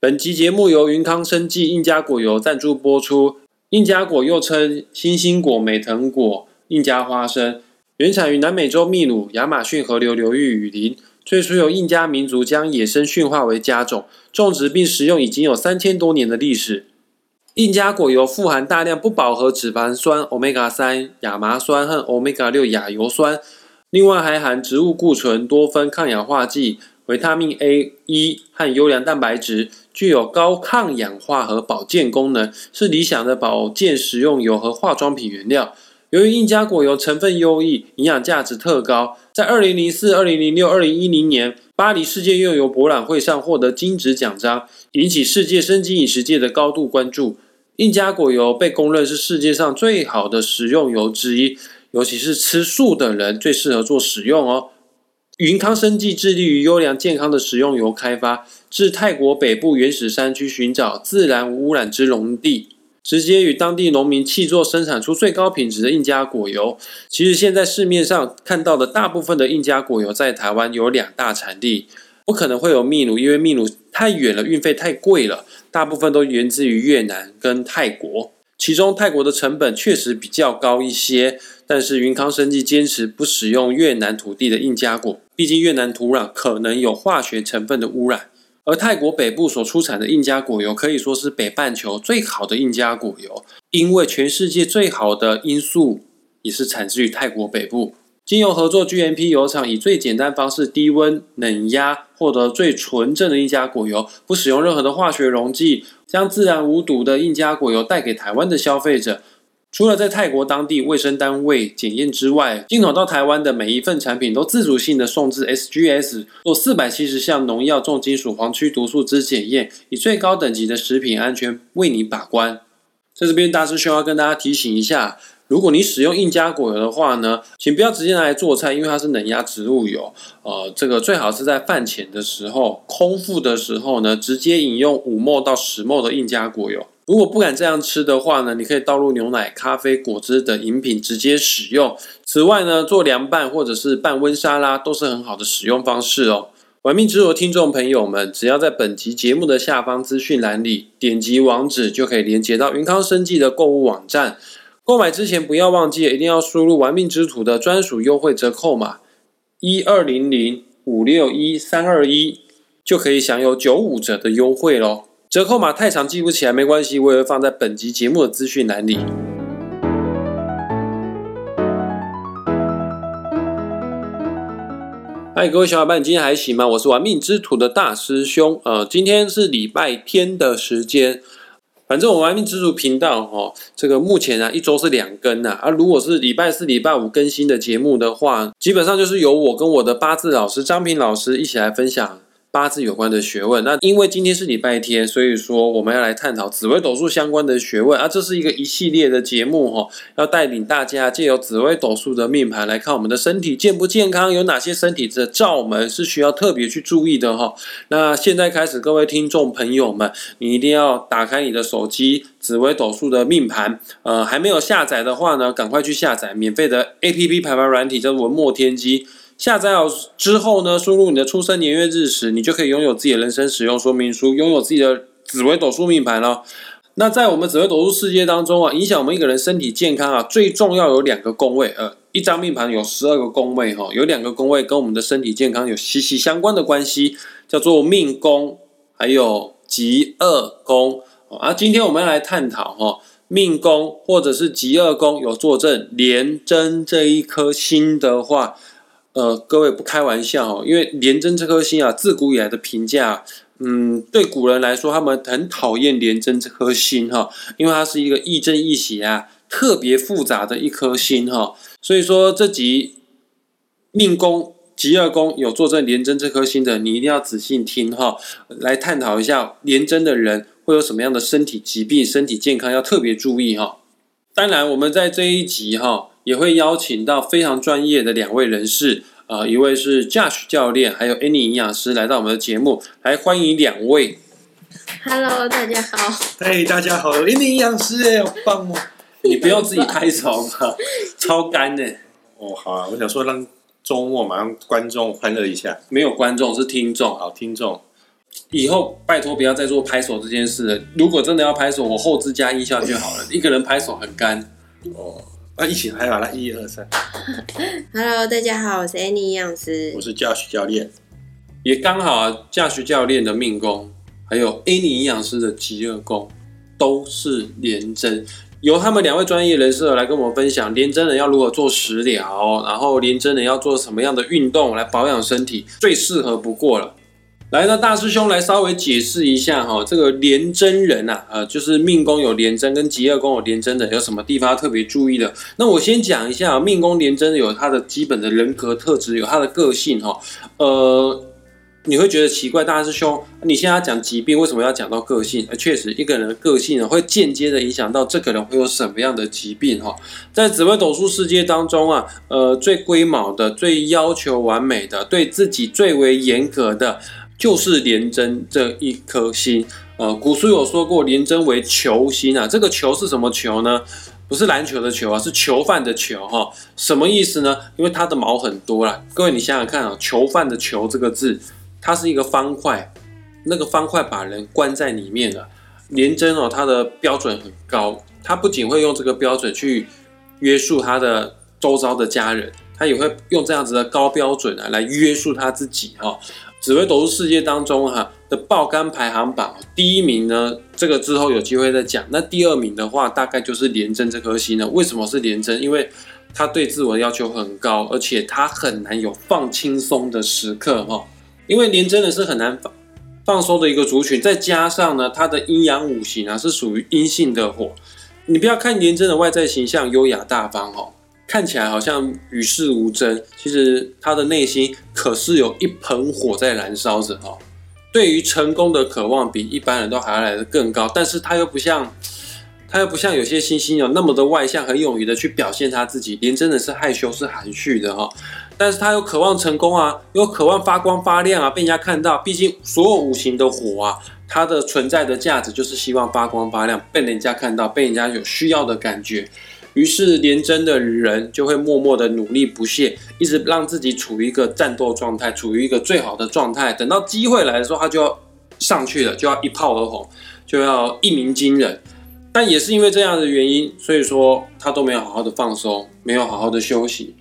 本集节目由云康生技印加果油赞助播出。印加果又称星星果、美藤果、印加花生，原产于南美洲秘鲁、亚马逊河流流域雨林。最初由印加民族将野生驯化为家种，种植并食用已经有三千多年的历史。印加果油富含大量不饱和脂肪酸 （omega 三）、亚麻酸和 omega 六亚油酸，另外还含植物固醇、多酚抗氧化剂。维他命 A、E 和优良蛋白质具有高抗氧化和保健功能，是理想的保健食用油和化妆品原料。由于印加果油成分优异，营养价值特高，在二零零四、二零零六、二零一零年巴黎世界用油博览会上获得金质奖章，引起世界生机饮食界的高度关注。印加果油被公认是世界上最好的食用油之一，尤其是吃素的人最适合做使用哦。云康生技致力于优良健康的食用油开发，至泰国北部原始山区寻找自然无污染之农地，直接与当地农民契作，生产出最高品质的印加果油。其实现在市面上看到的大部分的印加果油，在台湾有两大产地，不可能会有秘鲁，因为秘鲁太远了，运费太贵了。大部分都源自于越南跟泰国，其中泰国的成本确实比较高一些。但是云康生技坚持不使用越南土地的印加果，毕竟越南土壤可能有化学成分的污染。而泰国北部所出产的印加果油可以说是北半球最好的印加果油，因为全世界最好的罂粟也是产自于泰国北部。经由合作 GMP 油厂，以最简单方式低温冷压，获得最纯正的印加果油，不使用任何的化学溶剂，将自然无毒的印加果油带给台湾的消费者。除了在泰国当地卫生单位检验之外，进口到台湾的每一份产品都自主性的送至 SGS 做四百七十项农药、重金属、黄曲毒素之检验，以最高等级的食品安全为你把关。在这边，大师兄要跟大家提醒一下，如果你使用印加果油的话呢，请不要直接拿来做菜，因为它是冷压植物油。呃，这个最好是在饭前的时候、空腹的时候呢，直接饮用五沫到十沫的印加果油。如果不敢这样吃的话呢，你可以倒入牛奶、咖啡、果汁等饮品直接使用。此外呢，做凉拌或者是半温沙拉都是很好的使用方式哦。玩命之的听众朋友们，只要在本集节目的下方资讯栏里点击网址，就可以连接到云康生技的购物网站。购买之前不要忘记，一定要输入玩命之徒的专属优惠折扣码一二零零五六一三二一，就可以享有九五折的优惠喽。折扣码太长记不起来没关系，我也会放在本集节目的资讯栏里。嗨，各位小伙伴，今天还行吗？我是玩命之徒的大师兄。呃，今天是礼拜天的时间。反正我玩命之徒频道哈，这个目前啊一周是两更呐。啊，如果是礼拜四、礼拜五更新的节目的话，基本上就是由我跟我的八字老师张平老师一起来分享。八字有关的学问，那因为今天是礼拜天，所以说我们要来探讨紫微斗数相关的学问啊，这是一个一系列的节目哈，要带领大家借由紫微斗数的命盘来看我们的身体健不健康，有哪些身体的罩门是需要特别去注意的哈。那现在开始，各位听众朋友们，你一定要打开你的手机紫微斗数的命盘，呃，还没有下载的话呢，赶快去下载免费的 A P P 排盘软体，叫文墨天机。下载好之后呢，输入你的出生年月日时，你就可以拥有自己的人生使用说明书，拥有自己的紫微斗数命盘了。那在我们紫微斗数世界当中啊，影响我们一个人身体健康啊，最重要有两个宫位，呃，一张命盘有十二个宫位哈，有两个宫位跟我们的身体健康有息息相关的关系，叫做命宫还有吉恶宫。啊，今天我们要来探讨哈，命宫或者是吉恶宫有坐镇廉贞这一颗星的话。呃，各位不开玩笑哦，因为廉贞这颗星啊，自古以来的评价，嗯，对古人来说，他们很讨厌廉贞这颗星哈，因为它是一个亦正亦邪啊，特别复杂的一颗星哈。所以说，这集命宫吉二宫有坐镇廉贞这颗星的，你一定要仔细听哈，来探讨一下廉贞的人会有什么样的身体疾病、身体健康要特别注意哈。当然，我们在这一集哈。也会邀请到非常专业的两位人士，呃，一位是 Josh 教练，还有 Annie 营养师来到我们的节目，来欢迎两位。Hello，大家好。嘿，大家好，Annie 营养师哎，好棒哦！你不要自己拍手嘛，超干的。哦，好啊，我想说让周末马上观众欢乐一下。没有观众是听众，好听众。以后拜托不要再做拍手这件事了。如果真的要拍手，我后置加音效就好了。一个人拍手很干。哦，那一起来好了，一二三，Hello，大家好，我是 Annie 营养师我。是 Josh 教练。也刚好啊，驾驶教练的命宫，还有 Annie 营养师的极恶宫，都是连针。由他们两位专业人士来跟我们分享廉贞人要如何做食疗，然后廉贞人要做什么样的运动来保养身体，最适合不过了。来，那大师兄来稍微解释一下哈，这个廉贞人啊，呃，就是命宫有廉贞跟极恶宫有廉贞的，有什么地方特别注意的？那我先讲一下，命宫廉贞有他的基本的人格特质，有他的个性哈，呃，你会觉得奇怪，大师兄，你现在要讲疾病，为什么要讲到个性？呃，确实，一个人的个性呢，会间接的影响到这个人会有什么样的疾病哈。在紫微斗数世界当中啊，呃，最龟毛的、最要求完美的、对自己最为严格的，就是廉贞这一颗星。呃，古书有说过，廉贞为囚星啊。这个囚是什么囚呢？不是篮球的球啊，是囚犯的囚哈。什么意思呢？因为它的毛很多啦。各位，你想想看啊，囚犯的囚这个字，它是一个方块，那个方块把人关在里面了。廉贞哦，它的标准很高，它不仅会用这个标准去约束他的周遭的家人，他也会用这样子的高标准啊来约束他自己哈、紫微斗数世界当中哈、的爆肝排行榜，第一名呢，这个之后有机会再讲。那第二名的话，大概就是廉贞这颗星呢。为什么是廉贞？因为他对自我要求很高，而且他很难有放轻松的时刻哈、因为廉贞的是很难放放松的一个族群，再加上呢，他的阴阳五行啊是属于阴性的火。你不要看廉贞的外在形象优雅大方哦，看起来好像与世无争，其实他的内心可是有一盆火在燃烧着哦。对于成功的渴望比一般人都还要来得更高，但是他又不像，他又不像有些星星有那么的外向，很勇于的去表现他自己。连真的是害羞，是含蓄的哈、但是他又渴望成功啊，又渴望发光发亮啊，被人家看到。毕竟所有五行的火啊，它的存在的价值就是希望发光发亮，被人家看到，被人家有需要的感觉。于是廉贞的人就会默默的努力不懈，一直让自己处于一个战斗状态，处于一个最好的状态。等到机会来的时候，他就要上去了，就要一炮而红，就要一鸣惊人。但也是因为这样的原因，所以说他都没有好好的放松，没有好好的休息。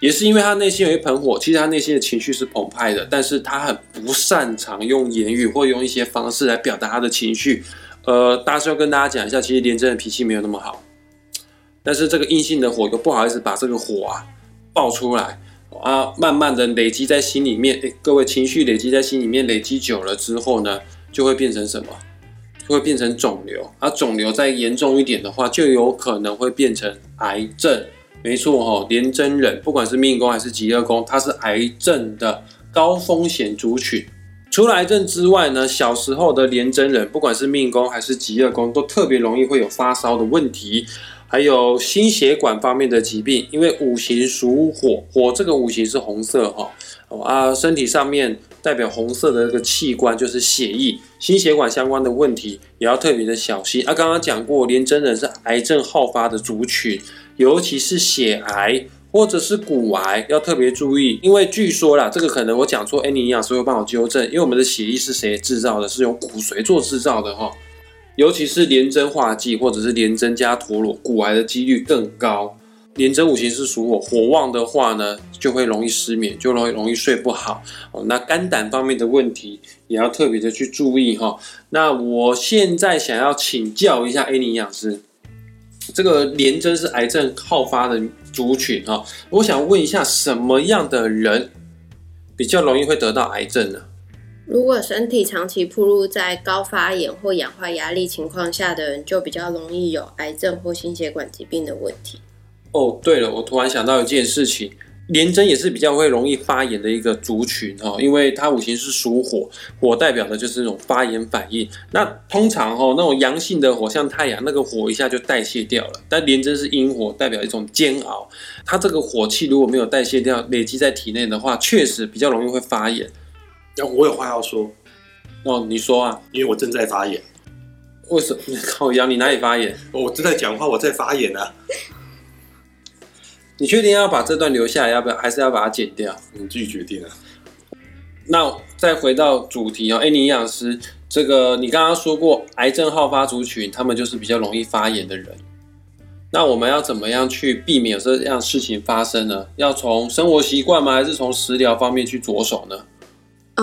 也是因为他内心有一盆火，其实他内心的情绪是澎湃的，但是他很不擅长用言语或用一些方式来表达他的情绪。呃，大师要跟大家讲一下，其实廉贞的脾气没有那么好，但是这个阴性的火又不好意思把这个火啊爆出来啊，慢慢的累积在心里面。各位情绪累积在心里面，累积久了之后呢，就会变成什么？就会变成肿瘤，而、肿瘤再严重一点的话，就有可能会变成癌症。没错哈、哦，廉贞人不管是命宫还是极恶宫，它是癌症的高风险族群。除了癌症之外呢，小时候的廉贞人，不管是命宫还是极恶宫，都特别容易会有发烧的问题，还有心血管方面的疾病。因为五行属火，火这个五行是红色哈、哦啊，身体上面代表红色的这个器官就是血液，心血管相关的问题也要特别的小心啊。刚刚讲过，廉贞人是癌症好发的族群，尤其是血癌。或者是骨癌要特别注意，因为据说啦，这个可能我讲错，哎，你营养师会帮我纠正，因为我们的血液是谁制造的？是用骨髓做制造的哈。尤其是廉贞化忌或者是廉贞加陀螺，骨癌的几率更高。廉贞五行是属火，火旺的话呢，就会容易失眠，就容易容易睡不好哦。那肝胆方面的问题也要特别的去注意哈。那我现在想要请教一下 A 营养师，这个廉针是癌症好发的族群哈，我想问一下，什么样的人比较容易会得到癌症呢？如果身体长期暴露在高发炎或氧化压力情况下的人，就比较容易有癌症或心血管疾病的问题。哦，对了，我突然想到一件事情，廉贞也是比较会容易发炎的一个族群、哦，因为它五行是属火，火代表的就是那种发炎反应。那通常、哦，那种阳性的火，像太阳那个火一下就代谢掉了，但廉贞是阴火，代表一种煎熬。它这个火气如果没有代谢掉，累积在体内的话，确实比较容易会发炎。我有话要说，哦，你说啊？因为我正在发言。为什么？靠腰，你哪里发言？我正在讲话，我在发言啊！你确定要把这段留下来，要不要？还是要把它剪掉？你自己决定啊。那再回到主题哦，哎，你营养师，这个你刚刚说过，癌症好发族群，他们就是比较容易发炎的人。那我们要怎么样去避免这样事情发生呢？要从生活习惯吗？还是从食疗方面去着手呢？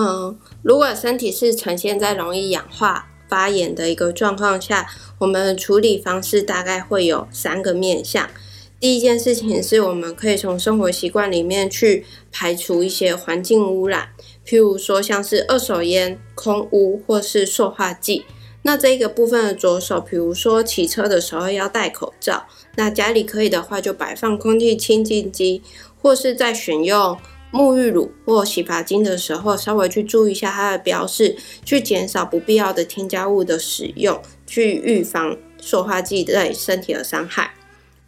嗯，如果身体是呈现在容易氧化发炎的一个状况下，我们处理方式大概会有三个面向。第一件事情是我们可以从生活习惯里面去排除一些环境污染，譬如说像是二手烟、空污或是塑化剂。那这一个部分的着手，比如说骑车的时候要戴口罩，那家里可以的话就摆放空气清净机，或是在选用沐浴乳或洗发精的时候，稍微去注意一下它的标示，去减少不必要的添加物的使用，去预防塑化剂对身体的伤害。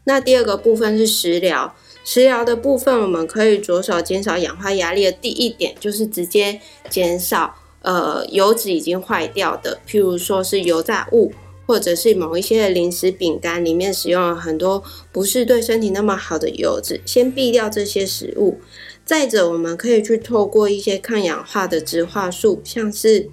那第二个部分是食疗，食疗的部分我们可以着手减少氧化压力的第一点，就是直接减少。呃，油脂已经坏掉的，譬如说是油炸物，或者是某一些的零食、饼干里面使用了很多不是对身体那么好的油脂，先避掉这些食物。再者，我们可以去透过一些抗氧化的植化素，像是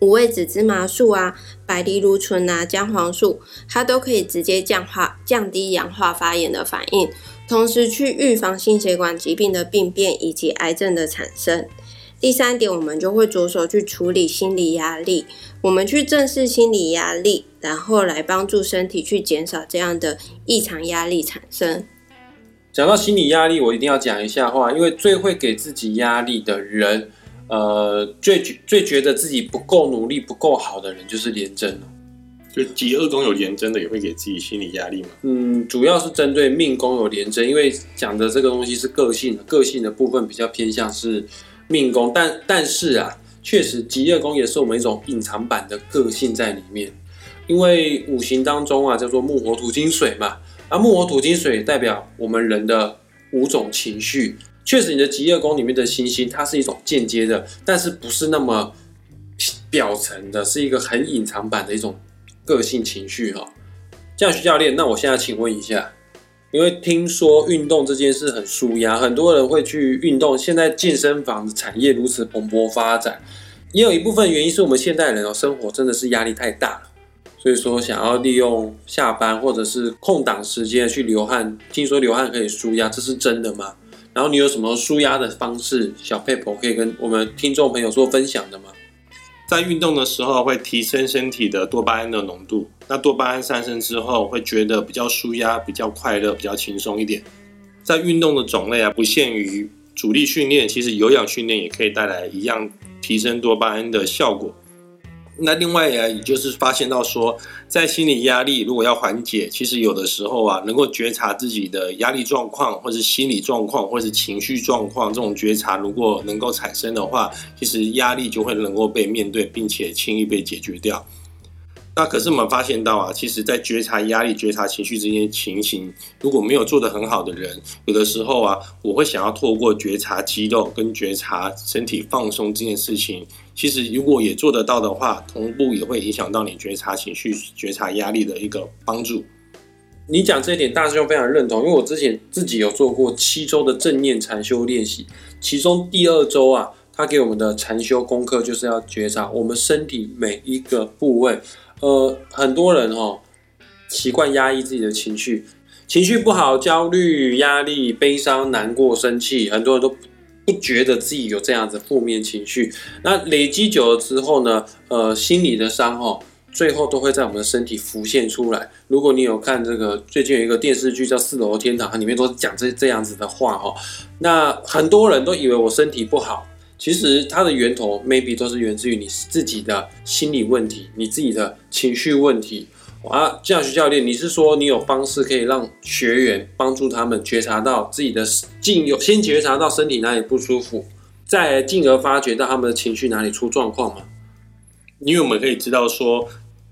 五味子芝麻素啊、白藜芦醇啊、姜黄素，它都可以直接降化、降低氧化发炎的反应，同时去预防心血管疾病的病变以及癌症的产生。第三点，我们就会着手去处理心理压力。我们去正视心理压力，然后来帮助身体去减少这样的异常压力产生。讲到心理压力，我一定要讲一下话，因为最会给自己压力的人，呃，最最觉得自己不够努力、不够好的人，就是廉贞就极恶宫有廉贞的，也会给自己心理压力吗？嗯，主要是针对命宫有廉贞，因为讲的这个东西是个性，个性的部分比较偏向是。命宫，但但是啊，确实极恶宫也是我们一种隐藏版的个性在里面。因为五行当中啊，叫做木火土金水嘛，啊木火土金水代表我们人的五种情绪。确实，你的极业宫里面的星星，它是一种间接的，但是不是那么表层的，是一个很隐藏版的一种个性情绪哈。这样，徐教练，那我现在请问一下。因为听说运动这件事很舒压，很多人会去运动。现在健身房的产业如此蓬勃发展，也有一部分原因是我们现代人哦，生活真的是压力太大了，所以说想要利用下班或者是空档时间去流汗。听说流汗可以舒压，这是真的吗？然后你有什么舒压的方式？小佩婆可以跟我们听众朋友做分享的吗？在运动的时候会提升身体的多巴胺的浓度，那多巴胺上升之后会觉得比较舒压、比较快乐、比较轻松一点。在运动的种类啊，不限于主力训练，其实有氧训练也可以带来一样提升多巴胺的效果。那另外呀，也就是发现到说，在心理压力如果要缓解，其实有的时候啊，能够觉察自己的压力状况，或是心理状况，或是情绪状况，这种觉察如果能够产生的话，其实压力就会能够被面对，并且轻易被解决掉。那可是我们发现到啊，其实，在觉察压力、觉察情绪这些情形，如果没有做得很好的人，有的时候啊，我会想要透过觉察肌肉跟觉察身体放松这件事情，其实如果也做得到的话，同步也会影响到你觉察情绪、觉察压力的一个帮助。你讲这一点，大师兄非常认同，因为我之前自己有做过七周的正念禅修练习，其中第二周啊，他给我们的禅修功课就是要觉察我们身体每一个部位。呃，很多人哈习惯压抑自己的情绪，情绪不好，焦虑、压力、悲伤、难过、生气，很多人都不觉得自己有这样子负面情绪。那累积久了之后呢，呃，心理的伤哈，最后都会在我们的身体浮现出来。如果你有看这个最近有一个电视剧叫《四楼天堂》，它里面都讲这这样子的话哈。那很多人都以为我身体不好。其实它的源头 maybe 都是源自于你自己的心理问题，你自己的情绪问题啊。这样，徐教练，你是说你有方式可以让学员帮助他们觉察到自己的进有先觉察到身体哪里不舒服，再进而发觉到他们的情绪哪里出状况吗？因为我们可以知道说，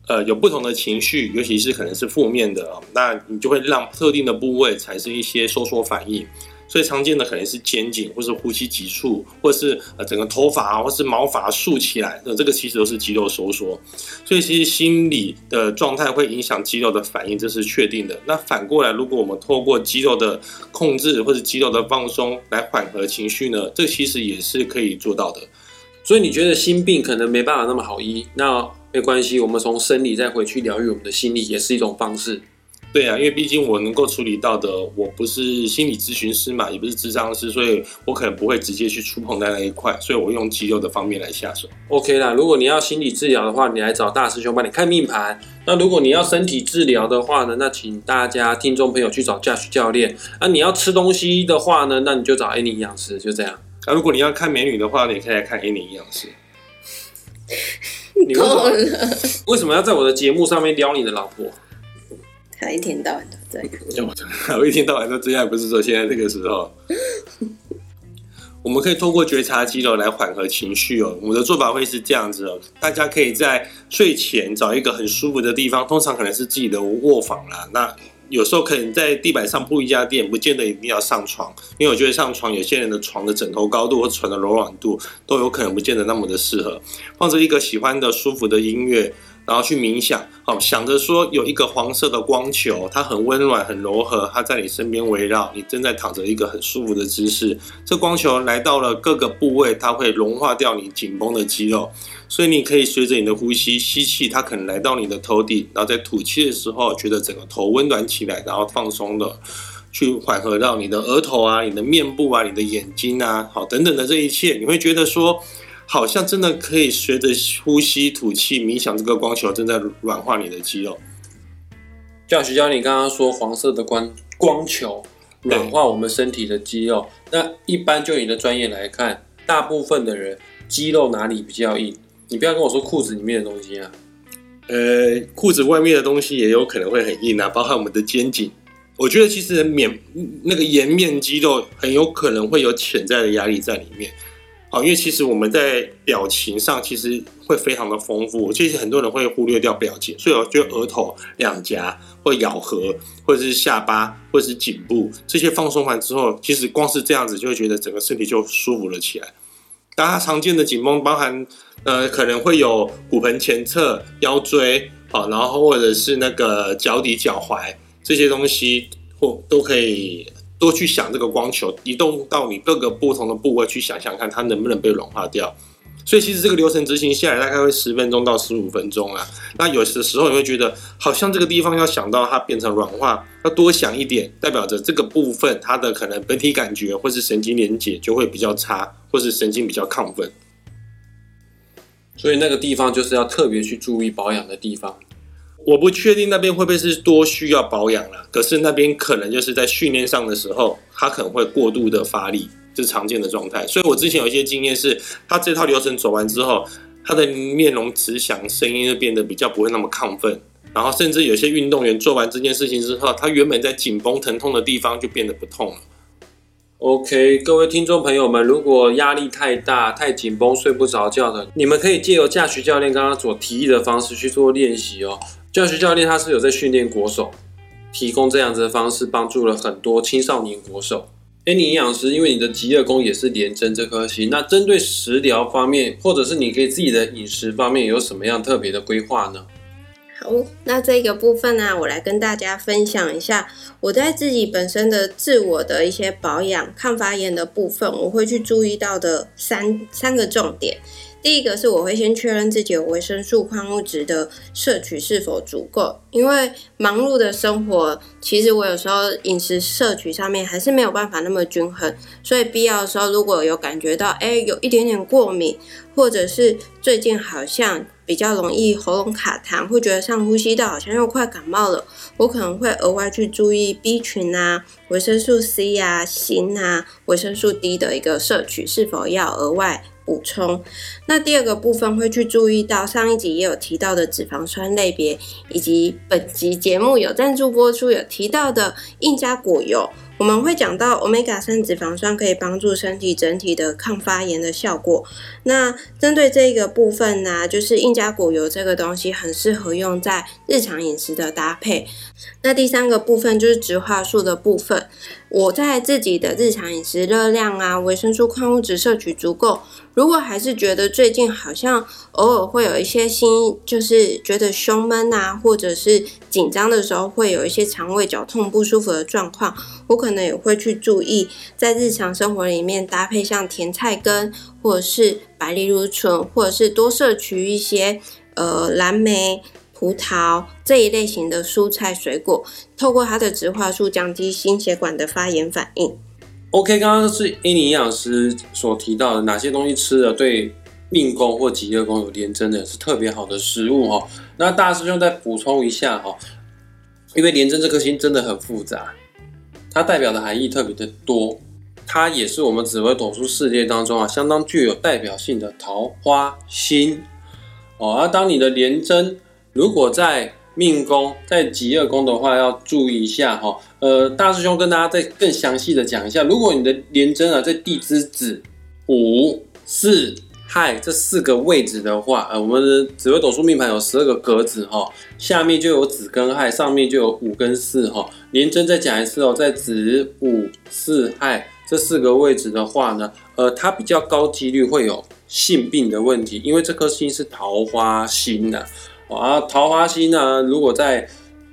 呃，有不同的情绪，尤其是可能是负面的那你就会让特定的部位产生一些收缩反应。最常见的可能是肩颈，或是呼吸急促，或是呃整个头发或是毛发竖起来，那这个其实都是肌肉收缩。所以其实心理的状态会影响肌肉的反应，这是确定的。那反过来，如果我们透过肌肉的控制或者肌肉的放松来缓和情绪呢，这其实也是可以做到的。所以你觉得心病可能没办法那么好医，那没关系，我们从生理再回去疗愈我们的心理，也是一种方式。对啊，因为毕竟我能够处理到的，我不是心理咨询师嘛，也不是智商师，所以我可能不会直接去触碰在那一块，所以我用肌肉的方面来下手。OK 啦，如果你要心理治疗的话，你来找大师兄帮你看命盘。那如果你要身体治疗的话呢，那请大家听众朋友去找 Josh 教练。那你要吃东西的话呢，那你就找 Annie 营养师，就这样。那、如果你要看美女的话，你可以来看 A 营养师。你为什么够了，为什么要在我的节目上面撩你的老婆？一天到晚都这样。我一天到晚都这样，不是说现在这个时候。我们可以透过觉察肌肉来缓和情绪哦。我的做法会是这样子哦，大家可以在睡前找一个很舒服的地方，通常可能是自己的卧房啦。那有时候可能在地板上铺一家垫，不见得一定要上床，因为我觉得上床有些人的床的枕头高度或床的柔软度都有可能不见得那么的适合。放着一个喜欢的舒服的音乐，然后去冥想，好、想着说有一个黄色的光球，它很温暖、很柔和，它在你身边围绕，你正在躺着一个很舒服的姿势。这光球来到了各个部位，它会融化掉你紧绷的肌肉，所以你可以随着你的呼吸吸气，它可能来到你的头顶，然后在吐气的时候，觉得整个头温暖起来，然后放松的。去缓和到你的额头啊、你的面部啊、你的眼睛啊，好等等的这一切，你会觉得说，好像真的可以随着呼吸、吐气、冥想，这个光球正在软化你的肌肉。Josh 教你刚刚说黄色的光光球软化我们身体的肌肉，那一般就你的专业来看，大部分的人肌肉哪里比较硬？你不要跟我说裤子里面的东西啊。呃，裤子外面的东西也有可能会很硬啊，包含我们的肩颈。我觉得其实免那个颜面肌肉很有可能会有潜在的压力在里面。好，因为其实我们在表情上其实会非常的丰富，其实很多人会忽略掉表情，所以我觉得额头、两颊或咬合，或者是下巴，或者是颈部这些放松完之后，其实光是这样子就会觉得整个身体就舒服了起来。大家常见的紧绷包含呃可能会有骨盆前侧、腰椎，好，然后或者是那个脚底、脚踝这些东西，或都可以多去想这个光球移动到你各个不同的部位去想想看，它能不能被软化掉。所以其实这个流程执行下来大概会十分钟到十五分钟啊。那有的时候你会觉得好像这个地方要想到它变成软化，要多想一点，代表着这个部分它的可能本体感觉或是神经连接就会比较差，或是神经比较亢奋。所以那个地方就是要特别去注意保养的地方。我不确定那边会不会是多需要保养了，可是那边可能就是在训练上的时候，他可能会过度的发力，这是常见的状态。所以我之前有一些经验是，他这套流程走完之后，他的面容慈祥，声音就变得比较不会那么亢奋，然后甚至有些运动员做完这件事情之后，他原本在紧绷疼痛的地方就变得不痛了。OK，各位听众朋友们，如果压力太大、太紧绷、睡不着觉的，你们可以借由驾徐教练刚刚所提议的方式去做练习哦。教学教练他是有在训练国手，提供这样子的方式，帮助了很多青少年国手。哎，你营养师，因为你的极乐宫也是连针这颗星，那针对食疗方面，或者是你给自己的饮食方面，有什么样特别的规划呢？好，那这个部分呢、我来跟大家分享一下我在自己本身的自我的一些保养、抗发炎的部分，我会去注意到的三三个重点。第一个是我会先确认自己有维生素、矿物质的摄取是否足够，因为忙碌的生活，其实我有时候饮食摄取上面还是没有办法那么均衡，所以必要的时候如果有感觉到哎有一点点过敏，或者是最近好像比较容易喉咙卡痰，会觉得上呼吸道好像又快感冒了，我可能会额外去注意 B 群啊、维生素 C 啊、锌啊、维生素 D 的一个摄取是否要额外补充。那第二个部分会去注意到上一集也有提到的脂肪酸类别，以及本集节目有赞助播出有提到的印加果油。我们会讲到 omega 三脂肪酸可以帮助身体整体的抗发炎的效果。那针对这个部分呢、就是印加果油这个东西很适合用在日常饮食的搭配。那第三个部分就是植化素的部分，我在自己的日常饮食热量啊、维生素、矿物质摄取足够。如果还是觉得最近好像偶尔会有一些心，就是觉得胸闷啊，或者是紧张的时候会有一些肠胃绞痛不舒服的状况，我可能也会去注意，在日常生活里面搭配像甜菜根，或者是白藜芦醇，或者是多摄取一些呃蓝莓、葡萄这一类型的蔬菜水果，透过它的植化素降低心血管的发炎反应。OK，刚刚是 A 尼营养师所提到的哪些东西吃了对命宫或极恶宫有连针的是特别好的食物哈。那大师兄再补充一下哈，因为连针这颗星真的很复杂，它代表的含义特别的多，它也是我们紫微斗数世界当中啊相当具有代表性的桃花星哦。而当你的连针如果在命宫在极恶宫的话，要注意一下哈。呃，大师兄跟大家再更详细的讲一下，如果你的廉贞啊在地支子午巳亥这四个位置的话，呃，我们的紫微斗数命盘有十二个格子哈，下面就有子跟亥，上面就有午跟巳哈。廉贞再讲一次哦，在子午巳亥这四个位置的话呢，呃，它比较高几率会有性病的问题，因为这颗星是桃花星的。啊，啊桃花星呢，如果在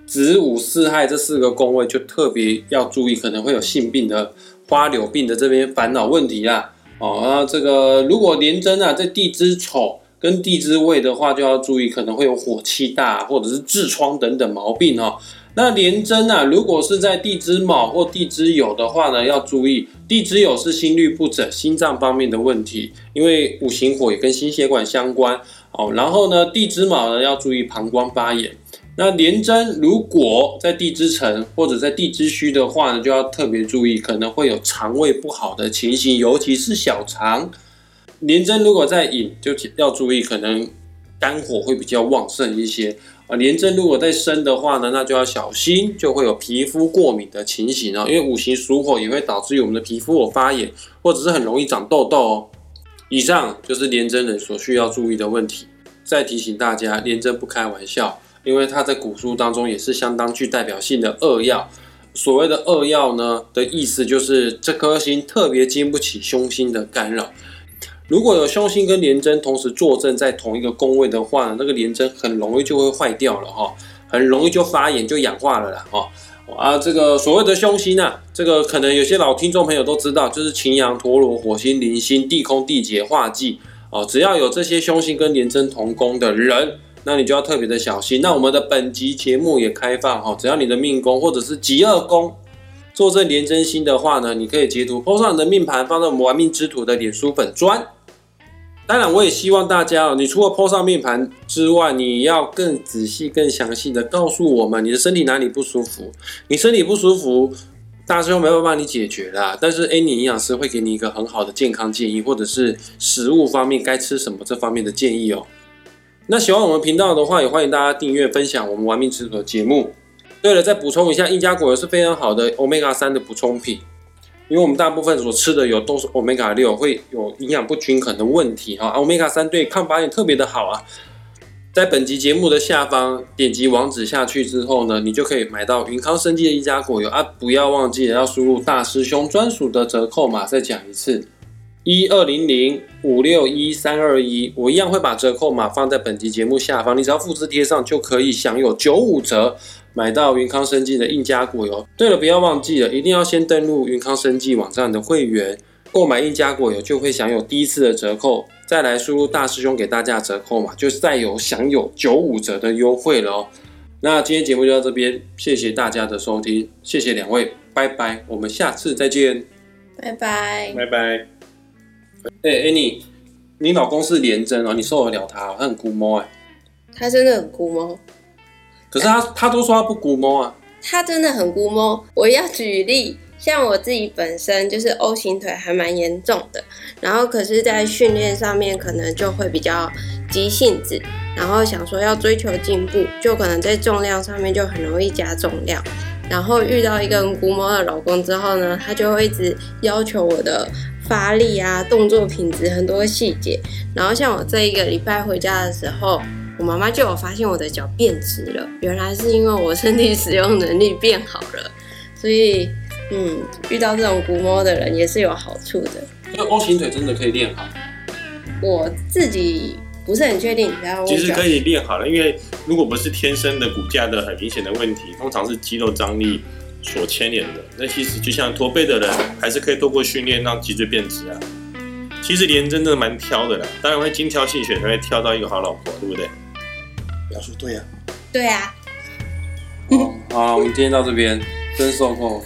子午巳亥这四个宫位，就特别要注意，可能会有性病的花柳病的这边烦恼问题啦。哦，那这个如果廉贞啊在地支丑跟地支未的话，就要注意，可能会有火气大或者是痔疮等等毛病哦。那廉贞啊，如果是在地支卯或地支酉的话呢，要注意，地支酉是心律不整、心脏方面的问题，因为五行火也跟心血管相关。哦，然后呢，地支卯呢要注意膀胱发炎。那廉贞如果在地支辰或者在地支戌的话呢，就要特别注意，可能会有肠胃不好的情形，尤其是小肠。廉贞如果在寅，就要注意，可能肝火会比较旺盛一些啊。廉贞如果在生的话呢，那就要小心，就会有皮肤过敏的情形哦。因为五行属火，也会导致于我们的皮肤有发炎，或者是很容易长痘痘哦。以上就是廉贞人所需要注意的问题。再提醒大家，廉贞不开玩笑，因为它在古书当中也是相当具代表性的恶曜。所谓的恶曜呢的意思就是这颗星特别经不起凶星的干扰。如果有凶星跟廉贞同时坐镇在同一个宫位的话呢，那个廉贞很容易就会坏掉了哈，很容易就发炎就氧化了啦哈。啊，这个所谓的凶星啊，这个可能有些老听众朋友都知道，就是擎羊、陀罗、火星、铃星、地空、地劫、化忌哦。只要有这些凶星跟廉贞同宫的人，那你就要特别的小心。那我们的本集节目也开放哈，只要你的命宫或者是极恶宫坐镇廉贞星的话呢，你可以截图 p 上你的命盘，放在我们玩命之徒的脸书粉砖。当然，我也希望大家哦，你除了 po 上命盘之外，你要更仔细、更详细的告诉我们你的身体哪里不舒服。你身体不舒服，大师兄没办法帮你解决啦。但是 A 你营养师会给你一个很好的健康建议，或者是食物方面该吃什么这方面的建议哦。那喜欢我们频道的话，也欢迎大家订阅、分享我们玩命吃的节目。对了，再补充一下，印加果油是非常好的 Omega 三的补充品。因为我们大部分所吃的油都是 omega 六，会有营养不均衡的问题哈。omega 三对抗发炎特别的好啊。在本集节目的下方点击网址下去之后呢，你就可以买到云康生机的一加果油啊！不要忘记了要输入大师兄专属的折扣码，再讲一次：一二零零五六一三二一。我一样会把折扣码放在本集节目下方，你只要复制贴上就可以享有九五折。买到云康生技的印加果油。对了，不要忘记了，一定要先登录云康生技网站的会员，购买印加果油就会享有第一次的折扣。再来输入大师兄给大家折扣嘛，就再有享有九五折的优惠了哦。那今天节目就到这边，谢谢大家的收听，谢谢两位，拜拜，我们下次再见，拜拜。拜拜。哎、欸，你你老公是廉贞哦，你受得了他、哦？他很估摸哎，他真的很估摸。可是他他都说他不估摸啊，他真的很估摸。我要举例，像我自己本身就是 O 型腿还蛮严重的，然后可是，在训练上面可能就会比较急性子，然后想说要追求进步，就可能在重量上面就很容易加重量。然后遇到一个很估摸的老公之后呢，他就会一直要求我的发力啊、动作品质很多细节。然后像我这一个礼拜回家的时候。我妈妈就有发现我的脚变直了，原来是因为我身体使用能力变好了，所以，嗯，遇到这种骨摸的人也是有好处的。那 O 型腿真的可以练好？我自己不是很确定，然后其实可以练好了，因为如果不是天生的骨架的很明显的问题，通常是肌肉张力所牵连的。那其实就像驼背的人，还是可以透过训练让脊椎变直啊。其实连真的蛮挑的啦，当然会精挑细选才会挑到一个好老婆，对不对？表叔对呀对呀好我们今天到这边真送货